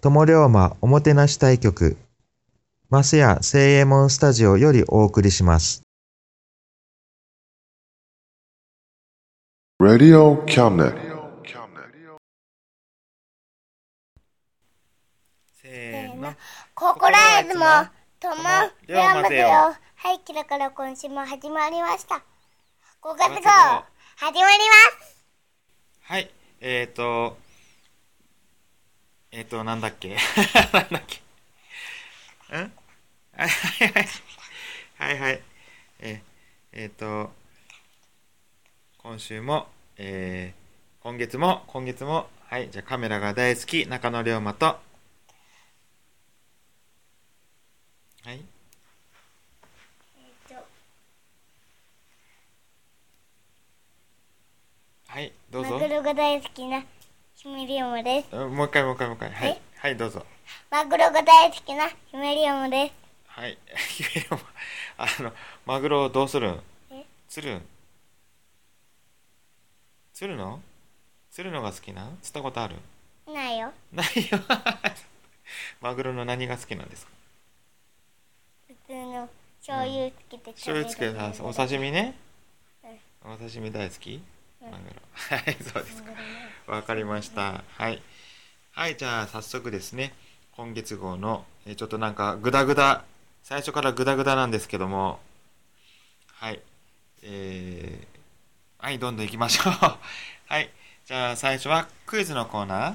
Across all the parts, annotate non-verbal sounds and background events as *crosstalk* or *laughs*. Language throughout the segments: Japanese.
友龍馬おもてなし対局、マスヤ聖右衛門スタジオよりお送りします。Radio cabinet. せーの。心あずも、とも、龍馬ぜよ龍馬ぜよ。はい、キラから今週も始まりました。5月号、五月号始まります。はい、えーと、えーと、なんだっけ？*laughs* なんだっけ？んはいはいはい。はいはい。えー、えーと、今週も、えー、今月も、今月も、はい、じゃあカメラが大好き、中野龍馬と、はい、はい、どうぞマ。グロが大好きな姫リオムです。あもう一回もう一回もう一回。はいえ。はい、どうぞ。マグロが大好きな姫リオムです。はい。*laughs* あの、マグロどうするん？え？釣るん？釣るの？釣るのが好きな？釣ったことある？ないよ。ないよ。*laughs* マグロの何が好きなんですか？普通の醤油つけて食べる醤油つけたお刺身ねうん。お刺身大好き？うんマグロ。はい、そうですか。わかりました。はい。はい、じゃあ早速ですね、今月号の、えーちょっとなんかグダグダ、最初からグダグダなんですけども、はい。えー、はい、どんどん行きましょう。*laughs* はい。じゃあ最初はクイズのコーナー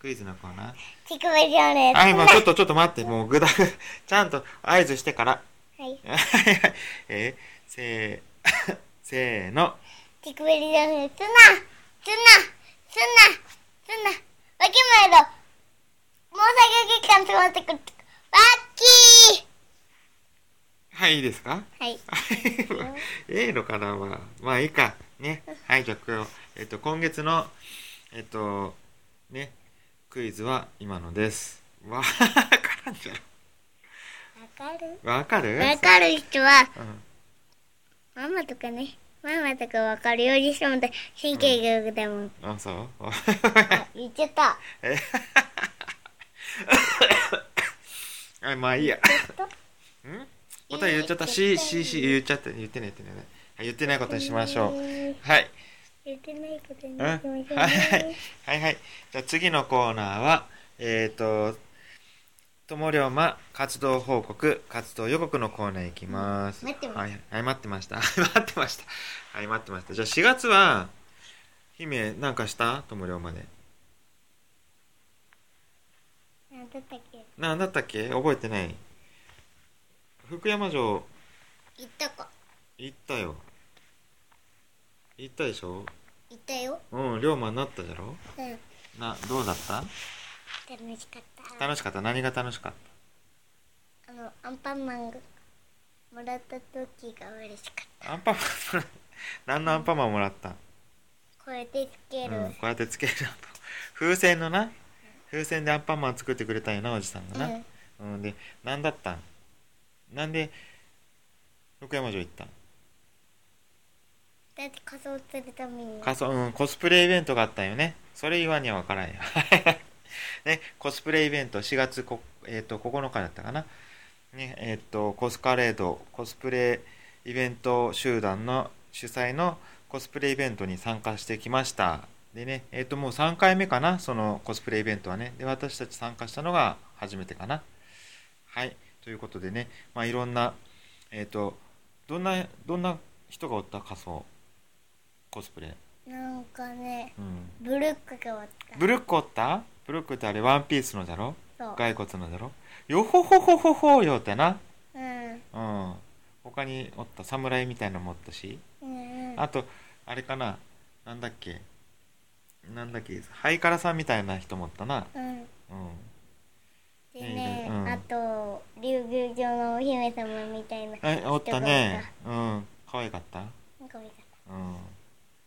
クイズのコーナー乳首リオムです。はい、もうちょっとちょっと待って、もうグダグダ、ちゃんと合図してから。はい。*laughs* えー、せー、*laughs* せーの。乳首リオムです。つな、つな、つな、つな、わきまえろ。もう作業期間詰まってくる。わっきーはい、いいですか？はい。*laughs* ええのかなまあ、まあいいか。ね。はい、じゃあ今日、えっと、今月の、えっと、ね、クイズは今のです。わからんじゃわかる？ん。わかる？わかる人は、うん。ママとかね、ママとかわかるようにしても神経が良くても、あ、そう？*laughs* *laughs* あ、言っちゃった。えはい、まあいいや。ん？答え言っちゃった。し、し、し、言っちゃった。言ってない、言ってない。はい言ってないことにしましょう。はい。言ってないことにうんはいしましょうはいね。はいはい。じゃあ次のコーナーは、えっ、と、友龍馬活動報告、活動予告のコーナー行きます。待ってますはい、はい、待ってました。*laughs* 待ってました。はい、待ってました。じゃあ4月は、姫、なんかした？友龍馬で。なんだったっけ？なんだったっけ？覚えてない。福山城言ったか。行ったよ。行ったでしょ？言ったよ。うん、龍馬になったじゃろ？うん。な、どうだった？楽しかった。楽しかった。何が楽しかっあの、アンパンマンがもらった時が嬉しかった。たアンパンマン、何のアンパンマンもらった？これでつける。うん、こうやってつける風船のな？風船でアンパンマン作ってくれたんやなおじさんがな、うん、で何だったん？なんで福山城行ったん？だって仮装するために。仮装、うん、コスプレイベントがあったんよね。それ言わんには分からんよねコスプレイベント4月こ、えー、と9日だったかな。ねえっ、とコスカレードコスプレイベント集団の主催のコスプレイベントに参加してきました。でねえっ、ともう3回目かなそのコスプレイベントはね。で私たち参加したのが初めてかな。はいということでねまあいろんなえっ、とどんなどんな人がおった仮装コスプレ。なんかねうん。ブルックが終わった。ブルックおった？ブルックってあれワンピースのだろ？そう。骸骨のだろ？よほほほほほよってな。うん。うん。他におった侍みたいなのもおったし。うんうん。あとあれかな？なんだっけ？なんだっけ？ハイカラさんみたいな人もおったな。うん。うん。でね、うん。あと竜宮城のお姫様みたいなえおったね。うん。可愛かった？なん。か見たうん。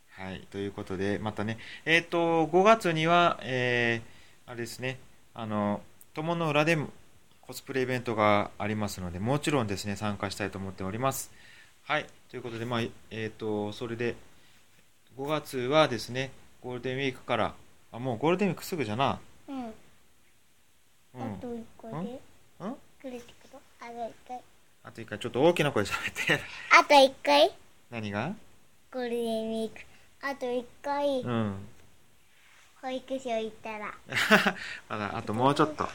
はい、ということで、またね、えっ、と、5月には、えーあれですね、あの、友の浦でもコスプレイベントがありますので、もちろんですね、参加したいと思っております。はい、ということで、まあ、えっ、と、それで、5月はですね、ゴールデンウィークから、あ、もうゴールデンウィークすぐじゃな。うん、うん。あと一個でうん？来るってことあと一回。あと一回、ちょっと大きな声で喋って。あと一回。何が？ゴールデンウィーク。あと一回。うん。保育所行ったら。*laughs* まだ、あともうちょっと。あ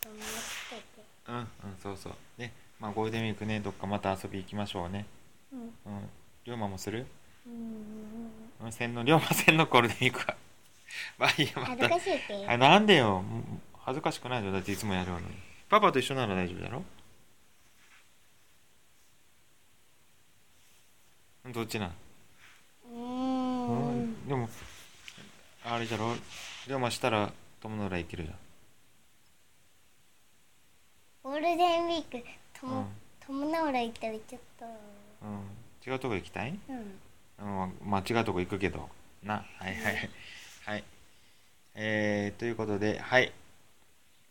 ともう一うんうんそうそう。ねまあゴールデンウィークねどっかまた遊び行きましょうね。うん。うん。龍馬もする？うんうん線の龍馬線のゴールデンウィークは。*laughs* まあいいやま恥たずかしいって。あなんでよ。恥ずかしくないじゃん。だっていつもやるのに。パパと一緒なら大丈夫だろ？どっちなん、うーんでもあれじゃろ？龍馬したら友の浦行けるじゴールデンウィークとゃんうん。も友の浦行ったらちょっとうん。違うとこ行きたい？うん。うん、まあ違うとこ行くけど。な。はいはいはい。はいえー、ということではい。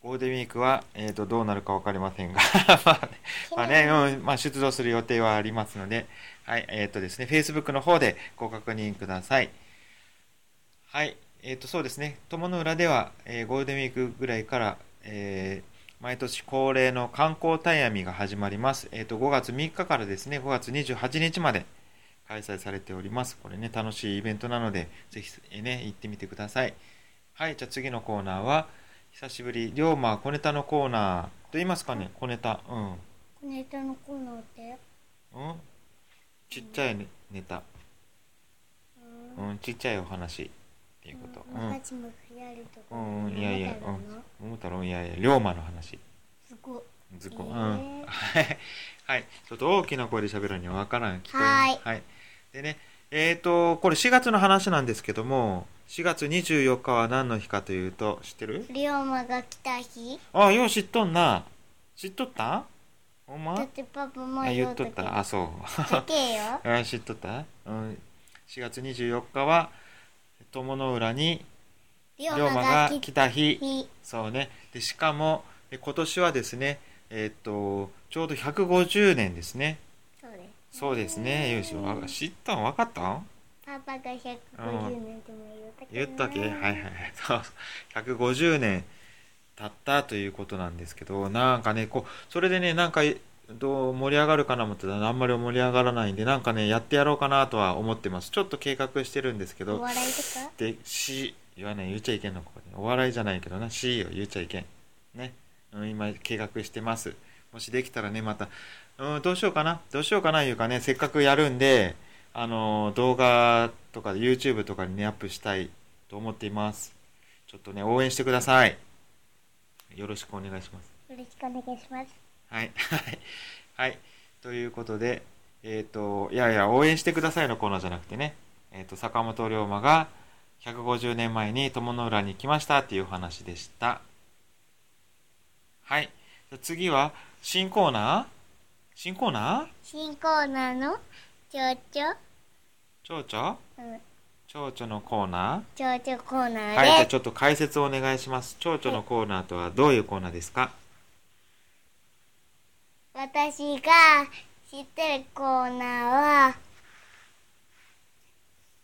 ゴールデンウィークは、えー、とどうなるか分かりませんが。*laughs* まあね。うん。まあ、出動する予定はありますので。はい。えっ、とですね Facebook の方でご確認ください。はいえっ、とそうですね友の浦では、えーゴールデンウィークぐらいから、えー毎年恒例の観光タイヤミが始まります。えっ、と、5月3日からですね、5月28日まで開催されております。これね、楽しいイベントなので、ぜひえーね、行ってみてください。はい、じゃあ次のコーナーは、久しぶり、龍馬小ネタのコーナーと言いますかね、小ネタ。うん。ネタのコーナーって？うんちっちゃいネネタ。うん、ちっちゃいお話っていうこと。うん。うん、うん。いやいや、うん。桃太郎、いやいや、龍馬の話。すごい。ずっこ、えうん。ー *laughs* はい。はいちょっと大きな声で喋るには分からん。聞こえはい。はい。でねえっ、とこれ4月の話なんですけども4月24日は何の日かというと知ってる？龍馬が来た日。あよう知っとんな。知っとった？ほんまだってパパもあ言っとった。あそう。だけよ。*laughs* あ知っとった、うん、4月24日は友の浦に龍龍馬馬が来た日。そうね。でしかもえ今年はですねえっ、とちょうど150年ですね。そうですね。よしわ知ったん分かったん？パパが150年でも言った言ったっけ？はいはいはい。そう150年経ったということなんですけどなんかねこうそれでねなんかどう盛り上がるかな思ってたらあんまり盛り上がらないんでなんかねやってやろうかなとは思ってます。ちょっと計画してるんですけどお笑いとか？でし言わない言っちゃいけんのここで。お笑いじゃないけどな。しを言っちゃいけん。ね、うん、今計画してます。もしできたらねまた、うん、どうしようかな。どうしようかないうかねせっかくやるんであの動画とか YouTube とかにねアップしたいと思っています。ちょっとね応援してください。よろしくお願いします。よろしくお願いしますはい。*laughs* はい。はいということでえっ、といやいや応援してくださいのコーナーじゃなくてね。えっ、と坂本龍馬が150年前に友の浦に来ましたっていうお話でした。はい。次は新コーナー？新コーナー？新コーナーのちょうちょ蝶々？うん。蝶々のコーナ蝶々コーナーはい、じゃあ。ちょっと解説をお願いします。蝶々のコーナーとはどういうコーナーですか？私が知ってるコーナーは、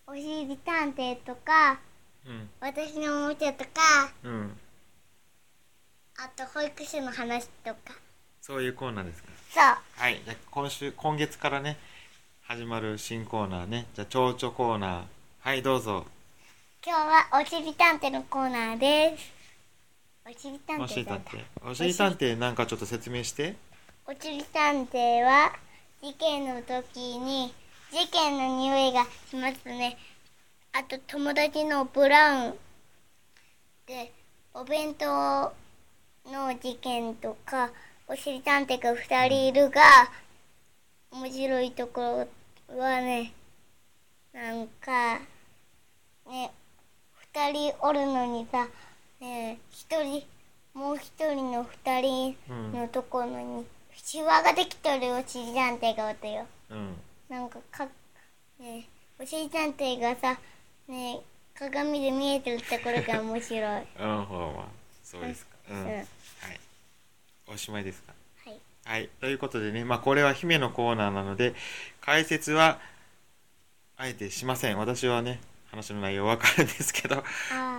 おしり探偵とか、うん。私のおもちゃとか、うん。あと保育士の話とか。そういうコーナーですか？そう。はい、じゃあ今週、今月からね、始まる新コーナーね。じゃあ、蝶々コーナー。はい、どうぞ。今日はおしり探偵のコーナーです。おしり探おしり探偵。おしり探偵なんかちょっと説明して。おしり探偵は事件の時に事件の匂いがしますね。あと友達のブラウンでお弁当の事件とかおしり探偵が2人いるが面白いところはねなんかね2人おるのにさね1人もう1人の2人。のところにシワができとるおしり探偵がおったようん。なんかかねおしり探偵がさね鏡で見えてるところが面白いはうん、ほら、まあ、そうですか。うん。うんはい。おしまいですか。いはい。ということでね、まあ、これは姫のコーナーなので、解説は、あえてしません。私はね、話の内容わかるんですけど、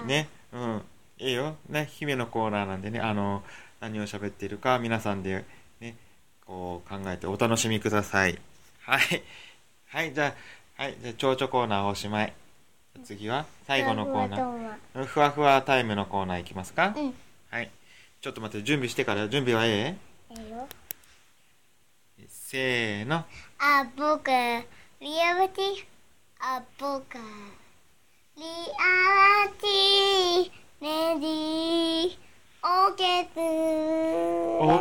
ね、うん。いいよ。ね、姫のコーナーなんでね、あの、何を喋っているか、皆さんで、ね、こう考えてお楽しみください。はい。はい、じゃあ、はい、じゃあ、蝶々コーナーおしまい。次は、最後のコーナー。ーふわふわタイムのコーナーいきますか、うんはい。ちょっと待って、準備してから、準備はええ？えよえせーの。あ僕リアリティあ僕リアリティレディーオーケー。ツオ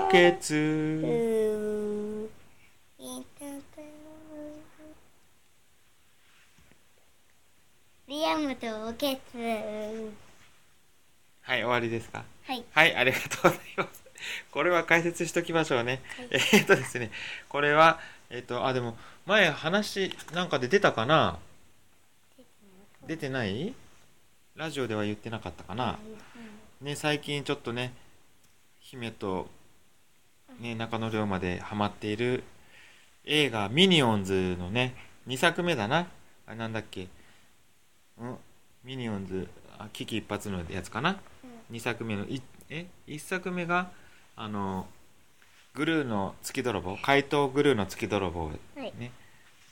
ーケー。ツー。いただリアムとオーケー。ツはい、終わりですか？はい。はい、ありがとうございます。これは解説しときましょうね。えーっとですね、これは、えーっと、あ、でも、前話なんかで出たかな？出てない？ラジオでは言ってなかったかな？ね、最近ちょっとね、姫と、ね、中野龍馬でハマっている映画ミニオンズのね、2作目だな。あれなんだっけ？うん？ミニオンズ、あ危機一髪のやつかな？2作目のいえ？1作目があのグルーの月泥棒？怪盗グルーの月泥棒はい。ね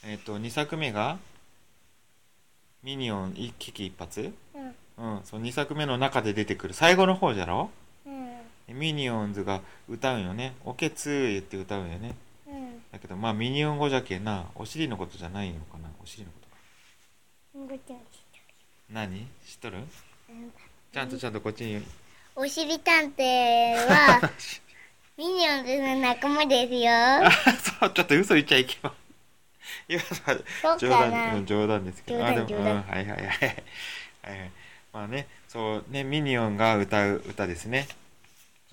えっ、と2作目がミニオン一危機一髪？うんうんそう2作目の中で出てくる最後の方じゃろ？うん。ミニオンズが歌うんよね「おけつー」言って歌うんよね。うん。だけどまあミニオン語じゃけんなお尻のことじゃないのかな？お尻のこと何？知っとる？うん。ちゃんとちゃんとこっちに。おしり探偵は *laughs* ミニオンズの仲間ですよ。あ *laughs* そうちょっと嘘言っちゃいけまいや冗談。冗談ですけど。あでもうんはいはいはい。はいはいまあねそうねミニオンが歌う歌ですね。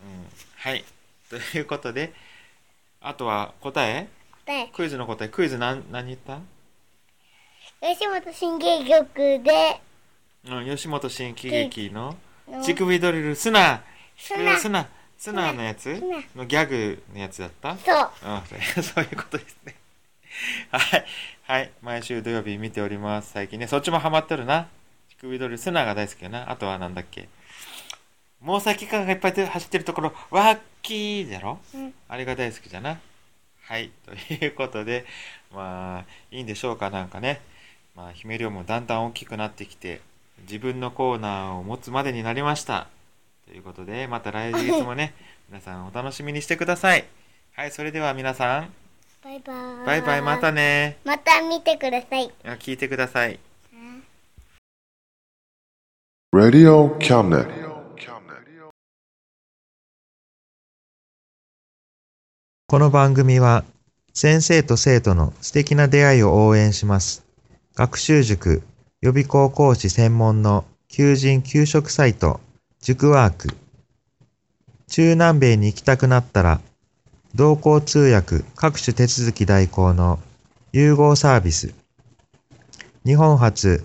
うんはい。ということであとは答え？で、クイズの答え。クイズ何何言った？吉本新芸局で、うん吉本新喜劇のの。乳首ドリル砂砂砂砂のやつ？砂のギャグのやつだった？そう。う *laughs* そういうことですね。はい。はい。毎週土曜日見ております。最近ね、そっちもハマってるな。乳首ドリル、砂が大好きやな。あとはなんだっけ。毛細血管がいっぱい走ってるところ、ワッキーじゃろうんあれが大好きじゃな。はい。ということで、まあ、いいんでしょうか、なんかね。まあ、姫量もだんだん大きくなってきて、自分のコーナーを持つまでになりました。ということで、また来月もね、*laughs* 皆さんお楽しみにしてください。はい、それでは皆さん、バイバイ。バイバイ、また。ね。また見てください。あ聞いてください。Radio Cabinet. この番組は先生と生徒の素敵な出会いを応援します。学習塾予備校講師専門の求人・給食サイト塾ワーク。中南米に行きたくなったら同行通訳各種手続き代行の融合サービス。日本初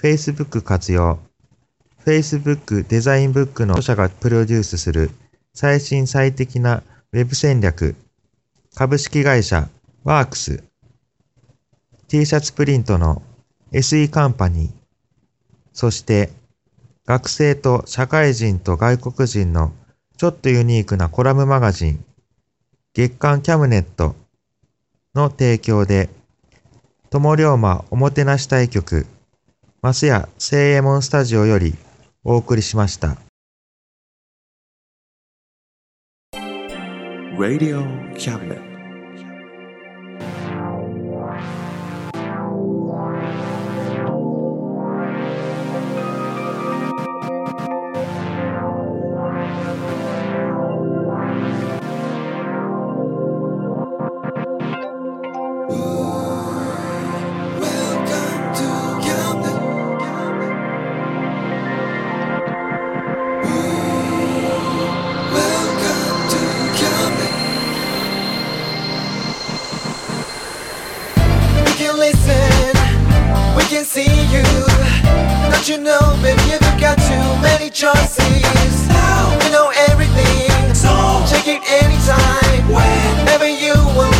Facebook 活用。Facebook デザインブックの著者がプロデュースする最新最適なウェブ戦略。株式会社ワークス。T シャツプリントの SE カンパニー。そして学生と社会人と外国人のちょっとユニークなコラムマガジン月刊キャムネットの提供で友龍馬おもてなし対局マスヤ聖右衛門スタジオよりお送りしました。Radio Cabinet. Listen, we can see you. Don't you know, baby, you've got too many choices. Now we know everything, so check it anytime. Whenever you will